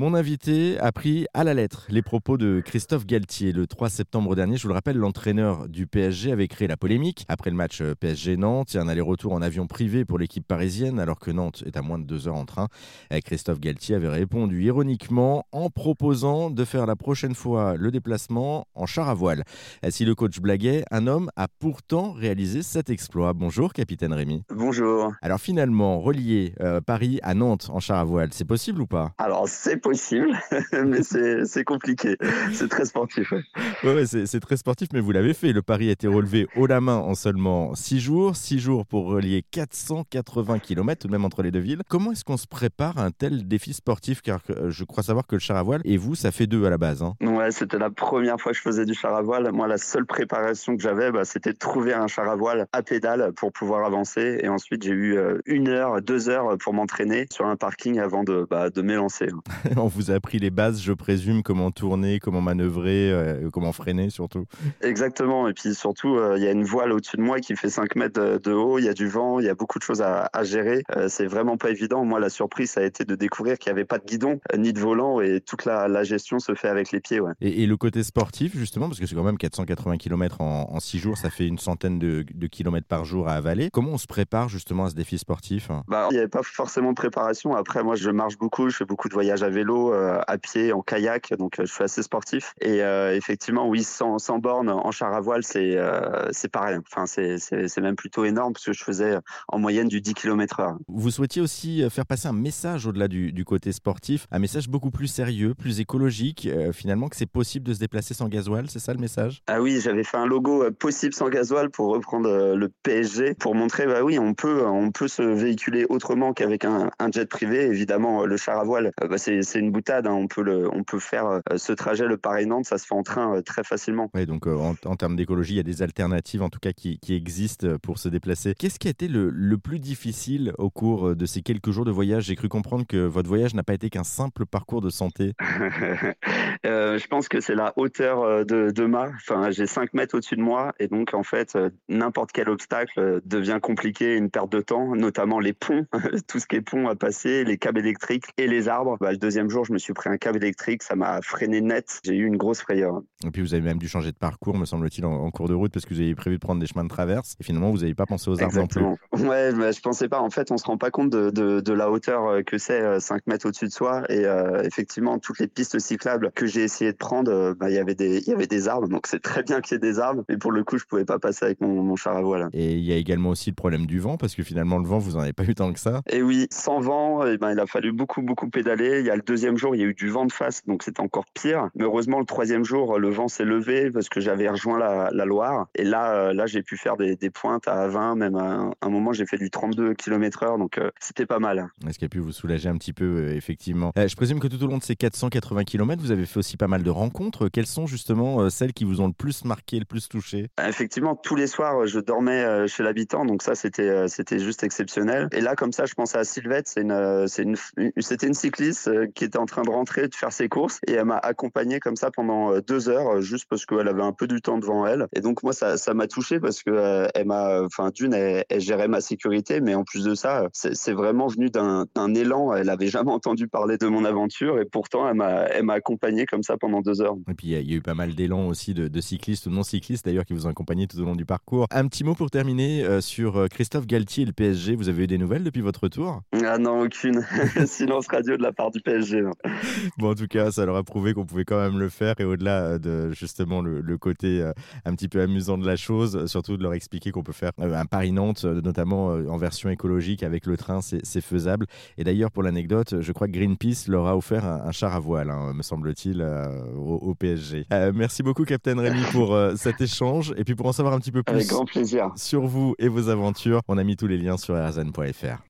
Mon invité a pris à la lettre les propos de Christophe Galtier. Le 3 septembre dernier, je vous le rappelle, l'entraîneur du PSG avait créé la polémique après le match euh, PSG-Nantes et un aller-retour en avion privé pour l'équipe parisienne alors que Nantes est à moins de deux heures en train. Christophe Galtier avait répondu ironiquement en proposant de faire la prochaine fois le déplacement en char à voile. Si le coach blaguait, un homme a pourtant réalisé cet exploit. Bonjour, capitaine Rémi. Bonjour. Alors finalement, relier euh, Paris à Nantes en char à voile, c'est possible ou pas? Alors c'est possible, mais c'est compliqué. C'est très sportif. Ouais, c'est très sportif, mais vous l'avez fait. Le pari a été relevé haut la main en seulement 6 jours. 6 jours pour relier 480 km tout de même entre les deux villes. Comment est-ce qu'on se prépare à un tel défi sportif? Car euh, je crois savoir que le char à voile, et vous, ça fait deux à la base. Hein. Ouais, c'était la première fois que je faisais du char à voile. Moi, la seule préparation que j'avais, bah, c'était de trouver un char à voile à pédale pour pouvoir avancer. Et ensuite, j'ai eu euh, une heure, deux heures pour m'entraîner sur un parking avant de, bah, de m'élancer. On vous a appris les bases, je présume, comment tourner, comment manœuvrer, euh, comment freiner surtout. Exactement. Et puis surtout, euh, il y a une voile au-dessus de moi qui fait 5 mètres de, haut, il y a du vent, il y a beaucoup de choses à, gérer. c'est vraiment pas évident. Moi, la surprise, ça a été de découvrir qu'il n'y avait pas de guidon ni de volant et toute la, gestion se fait avec les pieds. Ouais. Et, le côté sportif, justement, parce que c'est quand même 480 km en, en 6 jours, ça fait une centaine de, de kilomètres par jour à avaler. Comment on se prépare justement à ce défi sportif? Bah, Il n'y avait pas forcément de préparation. Après, moi, je marche beaucoup, je fais beaucoup de voyages à vélo, euh, à pied, en kayak, donc euh, je suis assez sportif. Et euh, effectivement, oui, sans, sans borne, en char à voile, c'est c'est pareil. Enfin, c'est même plutôt énorme parce que je faisais en moyenne du 10 km/h. Vous souhaitiez aussi faire passer un message au-delà du, du, côté sportif, un message beaucoup plus sérieux, plus écologique, finalement, que c'est possible de se déplacer sans gasoil, c'est ça le message? Ah oui, j'avais fait un logo possible sans gasoil pour reprendre le PSG, pour montrer, bah oui, on peut, on peut se véhiculer autrement qu'avec un, jet privé. Évidemment, le char à voile, bah, c'est une boutade. Hein. On, peut le, on peut faire euh, ce trajet, le Paris-Nantes, ça se fait en train euh, très facilement. Oui, donc en, termes d'écologie, il y a des alternatives en tout cas qui, qui existent pour se déplacer. Qu'est-ce qui a été le, le, plus difficile au cours de ces quelques jours de voyage? J'ai cru comprendre que votre voyage n'a pas été qu'un simple parcours de santé. je pense que c'est la hauteur de, de mât. Enfin, j'ai 5 mètres au-dessus de moi et donc en fait, n'importe quel obstacle devient compliqué, une perte de temps, notamment les ponts, tout ce qui est pont à passer, les câbles électriques et les arbres. Bah, le deuxième jour, je me suis pris un câble électrique, ça m'a freiné net. J'ai eu une grosse frayeur. Et puis vous avez même dû changer de parcours, me semble-t-il, en, cours de route parce que vous avez prévu de prendre des chemins de traverse et finalement vous n'avez pas pensé aux arbres non plus. Ouais, bah, je pensais pas. En fait, on se rend pas compte de, de, la hauteur euh, que c'est 5 euh, mètres au-dessus de soi et euh, effectivement toutes les pistes cyclables que j'ai essayé de prendre, bah, il y avait des arbres, donc c'est très bien qu'il y ait des arbres. Mais pour le coup, je pouvais pas passer avec mon, mon char à voile. Et il y a également aussi le problème du vent parce que finalement le vent vous en avez pas eu tant que ça. Et oui, sans vent, et eh ben, il a fallu beaucoup, beaucoup pédaler. Il y a le deuxième jour, il y a eu du vent de face, donc c'était encore pire. Mais heureusement, le troisième jour, le vent s'est levé parce que j'avais rejoint la, Loire. Et là, euh, là j'ai pu faire des, pointes à 20, même à un, moment, j'ai fait du 32 km heure, donc euh, c'était pas mal. Est-ce qu'il a pu vous soulager un petit peu, euh, effectivement? Je présume que tout au long de ces 480 km, vous avez fait aussi pas mal de rencontres. Quelles sont justement celles qui vous ont le plus marqué, le plus touché? Effectivement, tous les soirs, je dormais chez l'habitant, donc ça, c'était c'était juste exceptionnel. Et là, comme ça, je pense à Sylvette, c'est une, une, c'était une cycliste qui était en train de rentrer, de faire ses courses, et elle m'a accompagné comme ça pendant euh, deux heures, euh, juste parce qu'elle avait un peu du temps devant elle. Et donc moi, ça, ça m'a touché parce que elle m'a, enfin d'une, elle, gérait ma sécurité, mais en plus de ça, c'est, vraiment venu d'un, élan. Elle avait jamais entendu parler de mon aventure, et pourtant, elle m'a, elle m'a accompagné comme ça pendant deux heures. Et puis il y, a eu pas mal d'élan aussi de, cyclistes ou non cyclistes d'ailleurs qui vous ont accompagné tout au long du parcours. Un petit mot pour terminer sur Christophe Galtier et le PSG. Vous avez eu des nouvelles depuis votre retour? Ah non, aucune. Silence radio de la part du PSG. Bon, en tout cas, ça leur a prouvé qu'on pouvait quand même le faire. Et au-delà de justement le, côté euh, un petit peu amusant de la chose, surtout de leur expliquer qu'on peut faire euh, un Paris-Nantes, euh, notamment en version écologique avec le train, c'est faisable. Et d'ailleurs, pour l'anecdote, je crois que Greenpeace leur a offert un, char à voile, hein, me semble-t-il, au, PSG. merci beaucoup, Captain Rémi, pour cet échange. Et puis pour en savoir un petit peu plus avec grand plaisir. sur vous et vos aventures, on a mis tous les liens sur rzn.fr.